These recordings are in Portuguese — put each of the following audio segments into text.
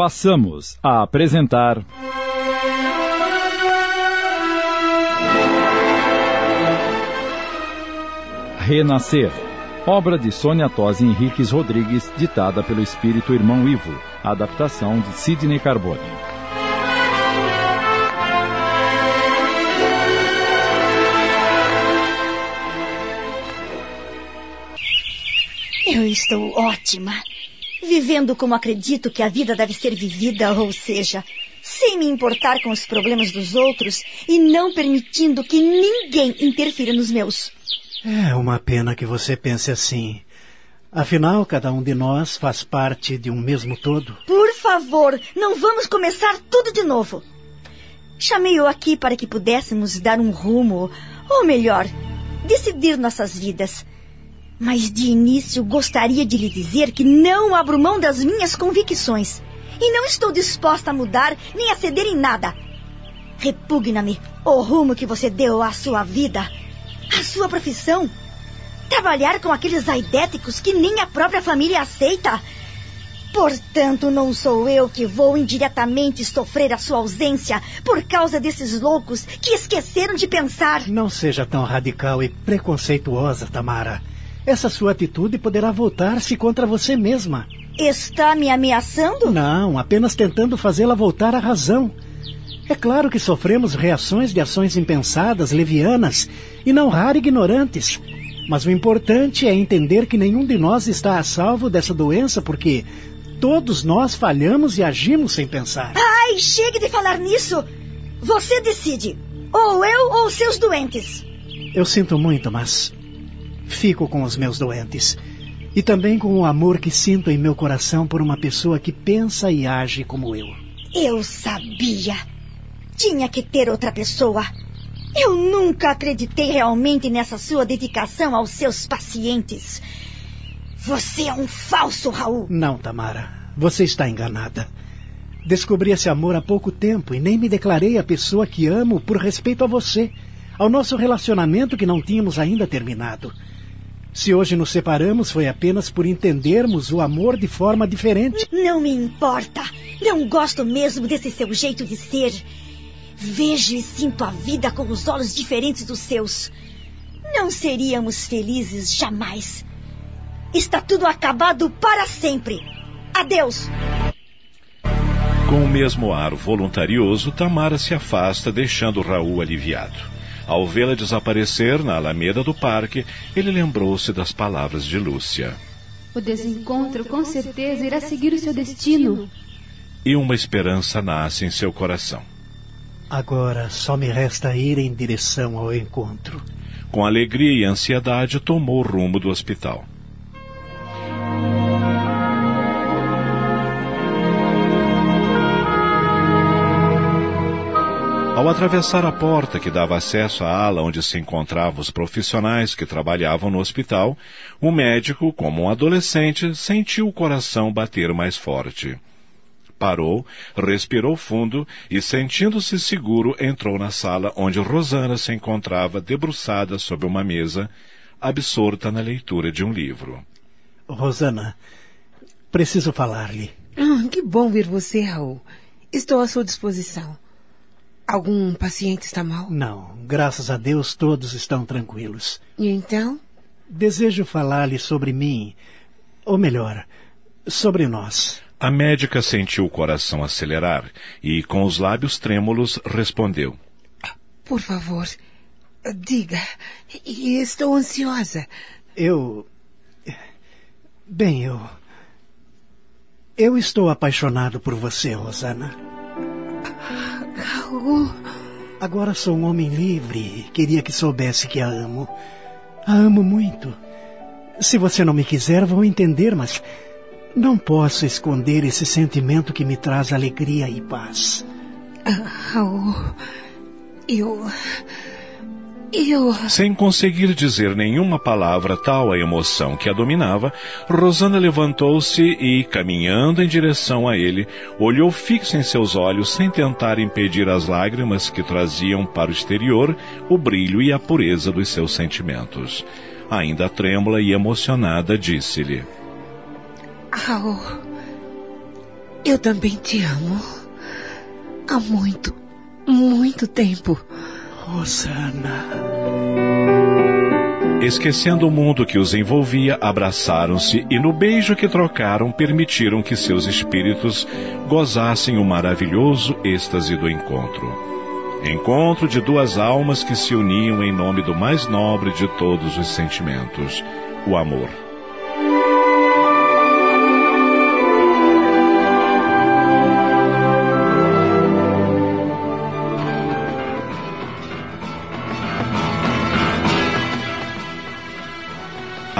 passamos a apresentar. Renascer, obra de Sônia Tosi Henriques Rodrigues, ditada pelo espírito irmão Ivo, adaptação de Sidney Carbone. Eu estou ótima. Vivendo como acredito que a vida deve ser vivida, ou seja, sem me importar com os problemas dos outros e não permitindo que ninguém interfira nos meus. É uma pena que você pense assim. Afinal, cada um de nós faz parte de um mesmo todo. Por favor, não vamos começar tudo de novo. Chamei-o aqui para que pudéssemos dar um rumo, ou melhor, decidir nossas vidas. Mas de início gostaria de lhe dizer que não abro mão das minhas convicções. E não estou disposta a mudar nem a ceder em nada. Repugna-me o rumo que você deu à sua vida a sua profissão? Trabalhar com aqueles aidéticos que nem a própria família aceita? Portanto, não sou eu que vou indiretamente sofrer a sua ausência por causa desses loucos que esqueceram de pensar. Não seja tão radical e preconceituosa, Tamara. Essa sua atitude poderá voltar-se contra você mesma. Está me ameaçando? Não, apenas tentando fazê-la voltar à razão. É claro que sofremos reações de ações impensadas, levianas e não raro ignorantes. Mas o importante é entender que nenhum de nós está a salvo dessa doença porque todos nós falhamos e agimos sem pensar. Ai, chegue de falar nisso! Você decide. Ou eu ou seus doentes. Eu sinto muito, mas fico com os meus doentes. E também com o amor que sinto em meu coração por uma pessoa que pensa e age como eu. Eu sabia. Tinha que ter outra pessoa. Eu nunca acreditei realmente nessa sua dedicação aos seus pacientes. Você é um falso, Raul. Não, Tamara. Você está enganada. Descobri esse amor há pouco tempo e nem me declarei a pessoa que amo por respeito a você, ao nosso relacionamento que não tínhamos ainda terminado. Se hoje nos separamos foi apenas por entendermos o amor de forma diferente. Não me importa. Não gosto mesmo desse seu jeito de ser. Vejo e sinto a vida com os olhos diferentes dos seus. Não seríamos felizes jamais. Está tudo acabado para sempre. Adeus. Com o mesmo ar voluntarioso, Tamara se afasta, deixando Raul aliviado. Ao vê-la desaparecer na alameda do parque, ele lembrou-se das palavras de Lúcia. O desencontro com certeza irá seguir o seu destino. E uma esperança nasce em seu coração. Agora só me resta ir em direção ao encontro. Com alegria e ansiedade, tomou o rumo do hospital. Ao atravessar a porta que dava acesso à ala onde se encontravam os profissionais que trabalhavam no hospital, o médico, como um adolescente, sentiu o coração bater mais forte parou, respirou fundo e, sentindo-se seguro, entrou na sala onde Rosana se encontrava debruçada sobre uma mesa, absorta na leitura de um livro. Rosana, preciso falar-lhe. Ah, que bom ver você, Raul. Estou à sua disposição. Algum paciente está mal? Não, graças a Deus todos estão tranquilos. E então? Desejo falar-lhe sobre mim, ou melhor, sobre nós. A médica sentiu o coração acelerar e, com os lábios trêmulos, respondeu: Por favor, diga. Estou ansiosa. Eu. Bem, eu. Eu estou apaixonado por você, Rosana. Raul. Agora sou um homem livre queria que soubesse que a amo. A amo muito. Se você não me quiser, vou entender, mas não posso esconder esse sentimento que me traz alegria e paz. Ah, Raul, eu. Eu. Sem conseguir dizer nenhuma palavra tal a emoção que a dominava, Rosana levantou-se e, caminhando em direção a ele, olhou fixo em seus olhos sem tentar impedir as lágrimas que traziam para o exterior o brilho e a pureza dos seus sentimentos. Ainda trêmula e emocionada, disse-lhe: Raul, Eu também te amo. Há muito, muito tempo. Rosana. Esquecendo o mundo que os envolvia, abraçaram-se e, no beijo que trocaram, permitiram que seus espíritos gozassem o maravilhoso êxtase do encontro. Encontro de duas almas que se uniam em nome do mais nobre de todos os sentimentos, o amor.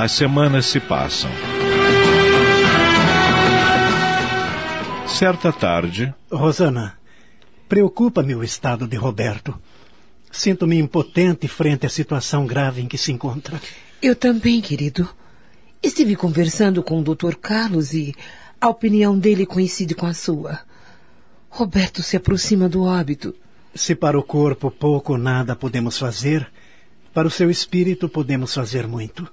As semanas se passam. Certa tarde. Rosana, preocupa-me o estado de Roberto. Sinto-me impotente frente à situação grave em que se encontra. Eu também, querido. Estive conversando com o Dr. Carlos e a opinião dele coincide com a sua. Roberto se aproxima do óbito. Se para o corpo pouco ou nada podemos fazer, para o seu espírito podemos fazer muito.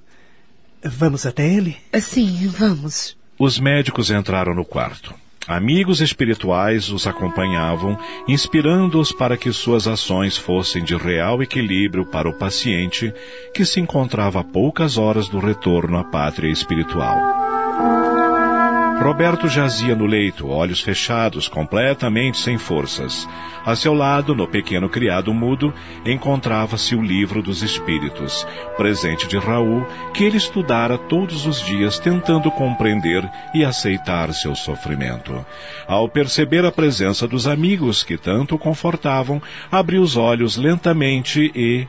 Vamos até ele? Sim, vamos. Os médicos entraram no quarto. Amigos espirituais os acompanhavam, inspirando-os para que suas ações fossem de real equilíbrio para o paciente que se encontrava a poucas horas do retorno à pátria espiritual. Roberto jazia no leito, olhos fechados, completamente sem forças. A seu lado, no pequeno criado mudo, encontrava-se o livro dos Espíritos, presente de Raul, que ele estudara todos os dias tentando compreender e aceitar seu sofrimento. Ao perceber a presença dos amigos que tanto o confortavam, abriu os olhos lentamente e.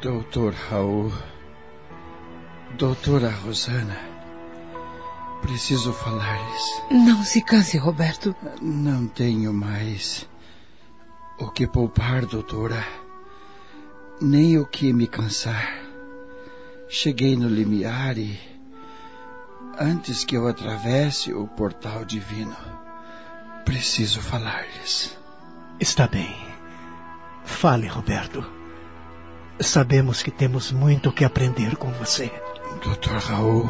Doutor Raul. Doutora Rosana. Preciso falar-lhes. Não se canse, Roberto. Não tenho mais o que poupar, doutora. Nem o que me cansar. Cheguei no limiar e, antes que eu atravesse o portal divino, preciso falar-lhes. Está bem. Fale, Roberto. Sabemos que temos muito que aprender com você. Doutor Raul,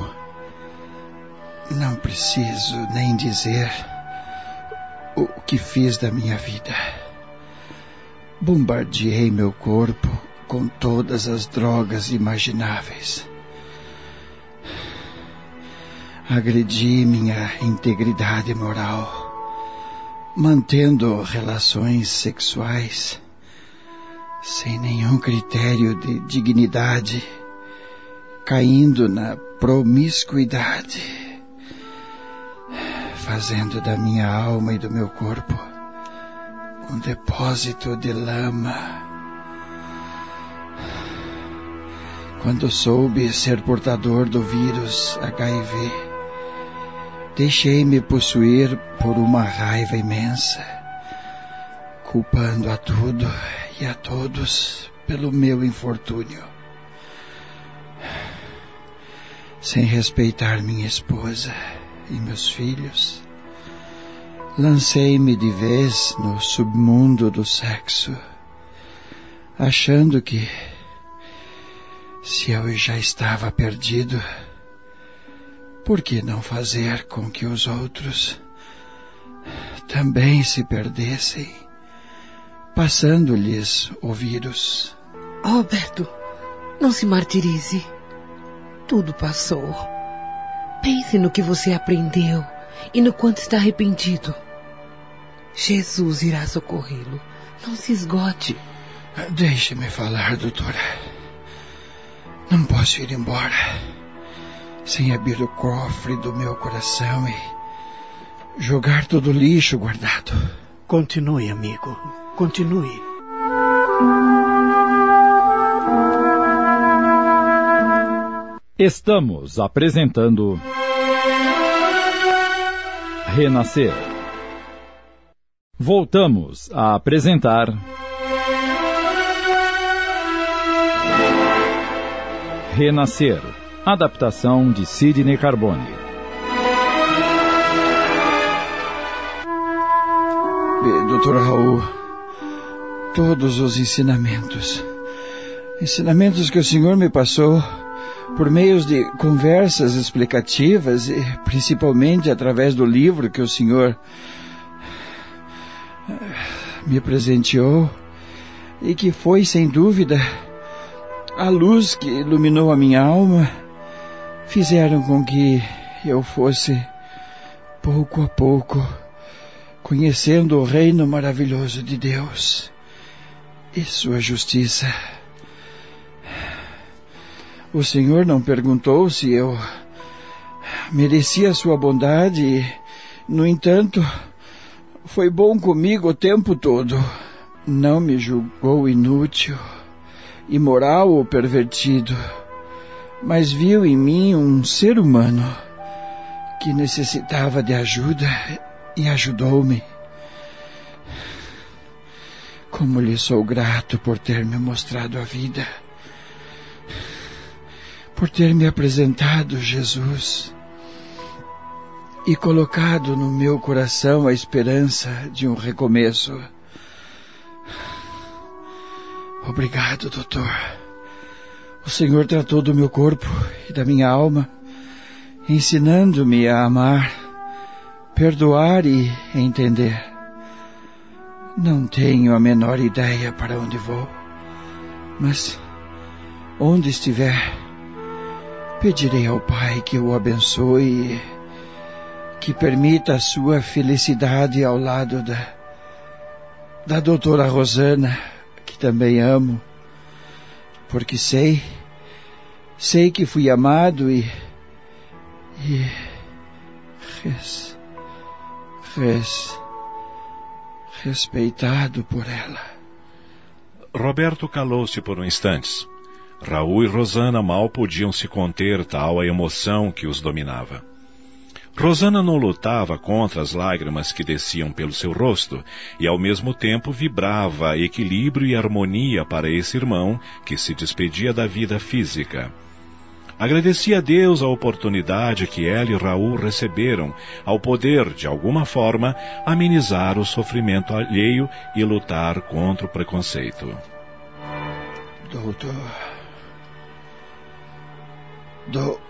não preciso nem dizer o que fiz da minha vida. Bombardeei meu corpo com todas as drogas imagináveis. Agredi minha integridade moral, mantendo relações sexuais sem nenhum critério de dignidade, caindo na promiscuidade fazendo da minha alma e do meu corpo um depósito de lama. Quando soube ser portador do vírus HIV, deixei-me possuir por uma raiva imensa, culpando a tudo e a todos pelo meu infortúnio. Sem respeitar minha esposa e meus filhos. Lancei-me de vez no submundo do sexo, achando que, se eu já estava perdido, por que não fazer com que os outros também se perdessem, passando-lhes o vírus? Roberto, não se martirize. Tudo passou. Pense no que você aprendeu e no quanto está arrependido. Jesus irá socorrê-lo. Não se esgote. Deixe-me falar, doutora. Não posso ir embora sem abrir o cofre do meu coração e jogar todo o lixo guardado. Continue, amigo. Continue. Estamos apresentando Renascer. Voltamos a apresentar Renascer, adaptação de Sidney Carbone. Doutor Raul, todos os ensinamentos, ensinamentos que o Senhor me passou, por meio de conversas explicativas e principalmente através do livro que o senhor me presenteou e que foi, sem dúvida, a luz que iluminou a minha alma, fizeram com que eu fosse, pouco a pouco, conhecendo o reino maravilhoso de Deus e sua justiça. O Senhor não perguntou se eu merecia sua bondade e, no entanto, foi bom comigo o tempo todo. Não me julgou inútil, imoral ou pervertido, mas viu em mim um ser humano que necessitava de ajuda e ajudou-me. Como lhe sou grato por ter me mostrado a vida, por ter me apresentado Jesus e colocado no meu coração a esperança de um recomeço. Obrigado, doutor. O Senhor tratou do meu corpo e da minha alma, ensinando-me a amar, perdoar e entender. Não tenho a menor ideia para onde vou, mas onde estiver, pedirei ao Pai que o abençoe que permita a sua felicidade ao lado da, da doutora Rosana, que também amo, porque sei, sei que fui amado e, e res, res, respeitado por ela. Roberto calou-se por um instante. Raul e Rosana mal podiam se conter tal a emoção que os dominava. Rosana não lutava contra as lágrimas que desciam pelo seu rosto e ao mesmo tempo vibrava equilíbrio e harmonia para esse irmão que se despedia da vida física. Agradecia a Deus a oportunidade que ela e Raul receberam ao poder, de alguma forma, amenizar o sofrimento alheio e lutar contra o preconceito. Doutor. Do...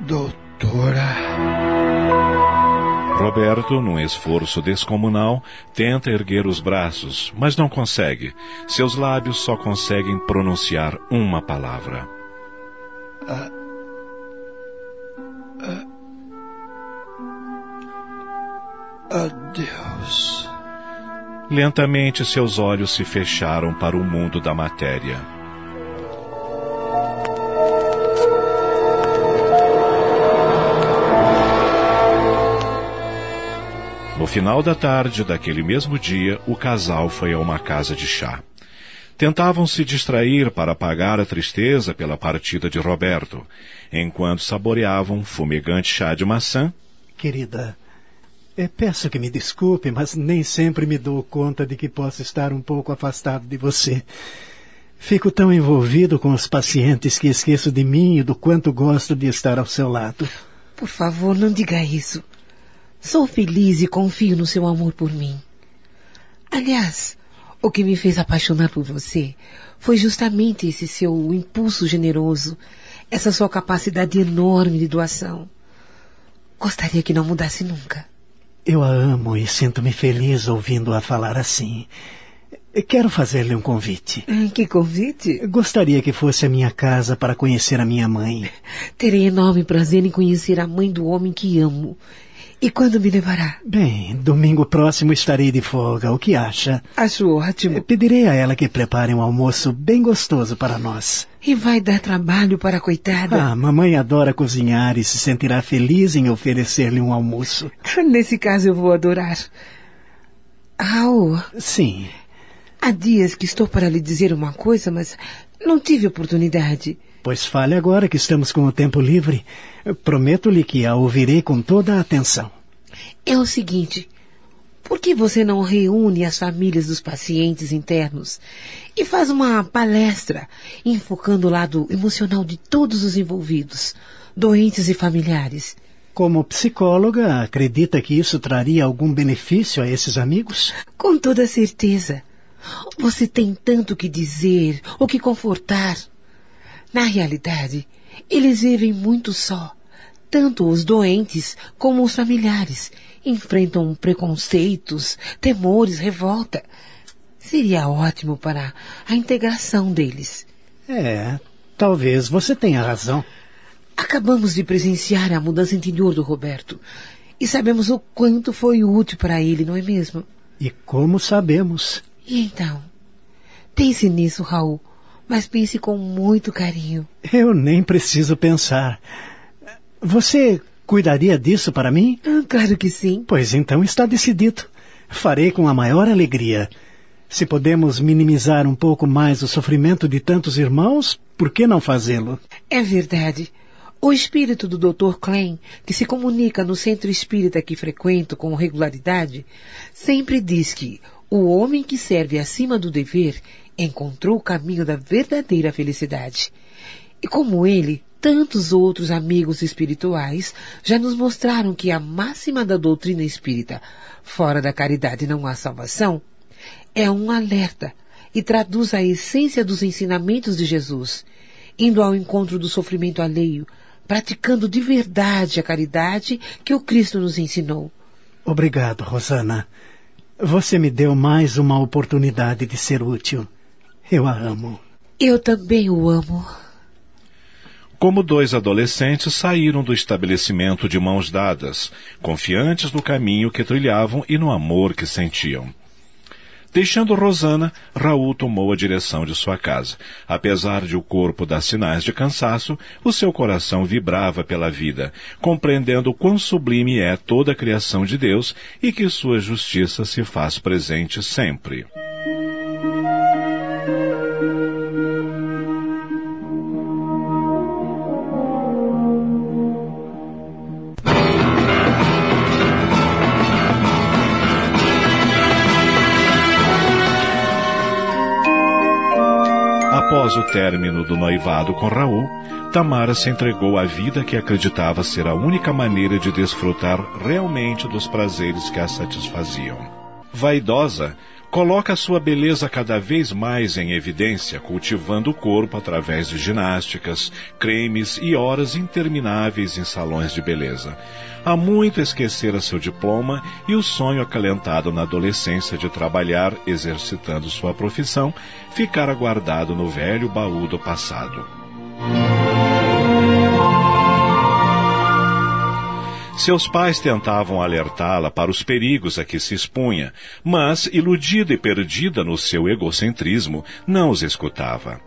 Doutora. Roberto, num esforço descomunal, tenta erguer os braços, mas não consegue. Seus lábios só conseguem pronunciar uma palavra. Ah, ah, adeus. Lentamente seus olhos se fecharam para o mundo da matéria. No final da tarde daquele mesmo dia, o casal foi a uma casa de chá. Tentavam se distrair para apagar a tristeza pela partida de Roberto, enquanto saboreavam um fumegante chá de maçã. Querida, é, peço que me desculpe, mas nem sempre me dou conta de que posso estar um pouco afastado de você. Fico tão envolvido com os pacientes que esqueço de mim e do quanto gosto de estar ao seu lado. Por favor, não diga isso. Sou feliz e confio no seu amor por mim. Aliás, o que me fez apaixonar por você foi justamente esse seu impulso generoso, essa sua capacidade enorme de doação. Gostaria que não mudasse nunca. Eu a amo e sinto-me feliz ouvindo-a falar assim. Quero fazer-lhe um convite. Que convite? Gostaria que fosse à minha casa para conhecer a minha mãe. Terei enorme prazer em conhecer a mãe do homem que amo e quando me levará? Bem, domingo próximo estarei de folga. O que acha? Acho ótimo. Pedirei a ela que prepare um almoço bem gostoso para nós. E vai dar trabalho para a coitada? Ah, mamãe adora cozinhar e se sentirá feliz em oferecer-lhe um almoço. Nesse caso eu vou adorar. Raul. Sim. Há dias que estou para lhe dizer uma coisa, mas não tive oportunidade. Pois fale agora que estamos com o tempo livre. Prometo-lhe que a ouvirei com toda a atenção. É o seguinte. Por que você não reúne as famílias dos pacientes internos e faz uma palestra enfocando o lado emocional de todos os envolvidos, doentes e familiares? Como psicóloga, acredita que isso traria algum benefício a esses amigos? Com toda certeza. Você tem tanto que dizer, o que confortar. Na realidade, eles vivem muito só. Tanto os doentes como os familiares enfrentam preconceitos, temores, revolta. Seria ótimo para a integração deles. É, talvez você tenha razão. Acabamos de presenciar a mudança interior do Roberto e sabemos o quanto foi útil para ele, não é mesmo? E como sabemos? E então? Pense nisso, Raul, mas pense com muito carinho. Eu nem preciso pensar. Você cuidaria disso para mim? Ah, claro que sim. Pois então está decidido. Farei com a maior alegria. Se podemos minimizar um pouco mais o sofrimento de tantos irmãos, por que não fazê-lo? É verdade. O espírito do Dr. Klein, que se comunica no centro espírita que frequento com regularidade, sempre diz que o homem que serve acima do dever encontrou o caminho da verdadeira felicidade. E como ele, tantos outros amigos espirituais já nos mostraram que a máxima da doutrina espírita, fora da caridade não há salvação, é um alerta e traduz a essência dos ensinamentos de Jesus, indo ao encontro do sofrimento alheio, praticando de verdade a caridade que o Cristo nos ensinou. Obrigado, Rosana. Você me deu mais uma oportunidade de ser útil. Eu a amo. Eu também o amo. Como dois adolescentes saíram do estabelecimento de mãos dadas, confiantes no caminho que trilhavam e no amor que sentiam. Deixando Rosana, Raul tomou a direção de sua casa. Apesar de o corpo dar sinais de cansaço, o seu coração vibrava pela vida, compreendendo quão sublime é toda a criação de Deus e que sua justiça se faz presente sempre. Término do noivado com Raul, Tamara se entregou à vida que acreditava ser a única maneira de desfrutar realmente dos prazeres que a satisfaziam. Vaidosa, coloca sua beleza cada vez mais em evidência, cultivando o corpo através de ginásticas, cremes e horas intermináveis em salões de beleza. Há muito esquecera seu diploma e o sonho acalentado na adolescência de trabalhar exercitando sua profissão ficara guardado no velho baú do passado. Seus pais tentavam alertá-la para os perigos a que se expunha, mas, iludida e perdida no seu egocentrismo, não os escutava.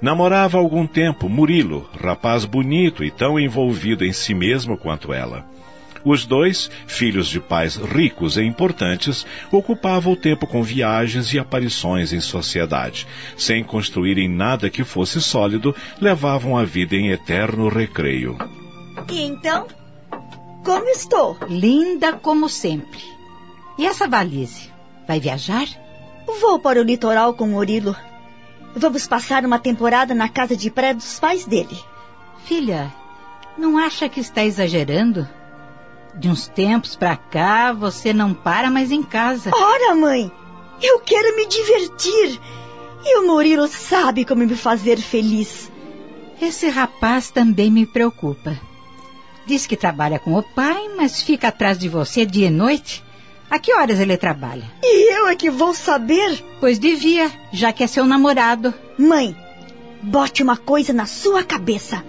Namorava há algum tempo Murilo, rapaz bonito e tão envolvido em si mesmo quanto ela. Os dois, filhos de pais ricos e importantes, ocupavam o tempo com viagens e aparições em sociedade. Sem construírem nada que fosse sólido, levavam a vida em eterno recreio. E então? Como estou? Linda como sempre. E essa valise? Vai viajar? Vou para o litoral com Murilo. Vamos passar uma temporada na casa de praia dos pais dele. Filha, não acha que está exagerando? De uns tempos pra cá, você não para mais em casa. Ora, mãe, eu quero me divertir. E o Murilo sabe como me fazer feliz. Esse rapaz também me preocupa. Diz que trabalha com o pai, mas fica atrás de você dia e noite. A que horas ele trabalha? E eu é que vou saber? Pois devia, já que é seu namorado. Mãe, bote uma coisa na sua cabeça.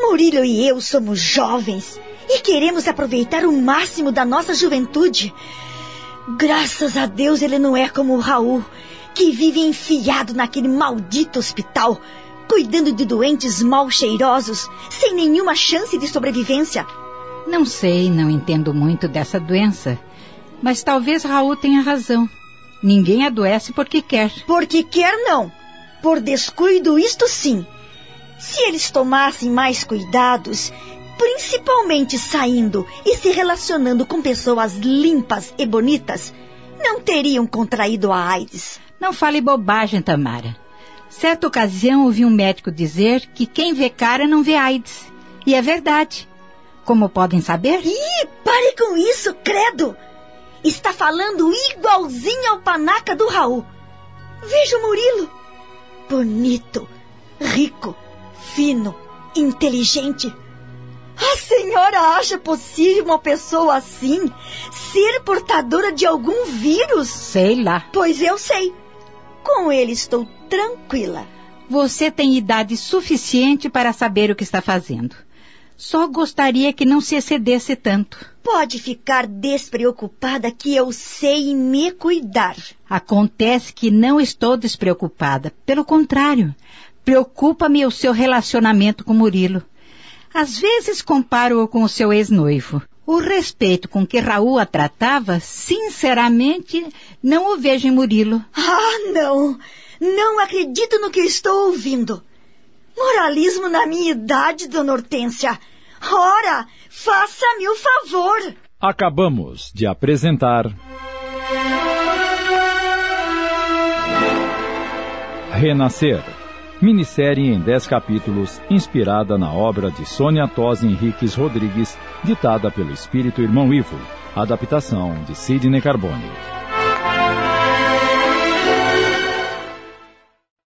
Murilo e eu somos jovens e queremos aproveitar o máximo da nossa juventude. Graças a Deus ele não é como o Raul, que vive enfiado naquele maldito hospital, cuidando de doentes mal cheirosos, sem nenhuma chance de sobrevivência. Não sei, não entendo muito dessa doença. Mas talvez Raul tenha razão. Ninguém adoece porque quer. Porque quer não. Por descuido, isto sim. Se eles tomassem mais cuidados, principalmente saindo e se relacionando com pessoas limpas e bonitas, não teriam contraído a AIDS. Não fale bobagem, Tamara. Certa ocasião ouvi um médico dizer que quem vê cara não vê AIDS. E é verdade. Como podem saber? Ih, pare com isso, credo! Está falando igualzinho ao panaca do Raul. Veja o Murilo. Bonito, rico, fino, inteligente. A senhora acha possível uma pessoa assim ser portadora de algum vírus? Sei lá. Pois eu sei. Com ele estou tranquila. Você tem idade suficiente para saber o que está fazendo. Só gostaria que não se excedesse tanto. Pode ficar despreocupada que eu sei me cuidar. Acontece que não estou despreocupada. Pelo contrário, preocupa-me o seu relacionamento com Murilo. Às vezes comparo-o com o seu ex-noivo. O respeito com que Raul a tratava, sinceramente, não o vejo em Murilo. Ah, não! Não acredito no que estou ouvindo. Moralismo na minha idade, dona Hortência. Ora, faça-me o favor. Acabamos de apresentar. Renascer. Minissérie em 10 capítulos, inspirada na obra de Sônia Tosi Henriques Rodrigues, ditada pelo espírito irmão Ivo. Adaptação de Sidney Carbone.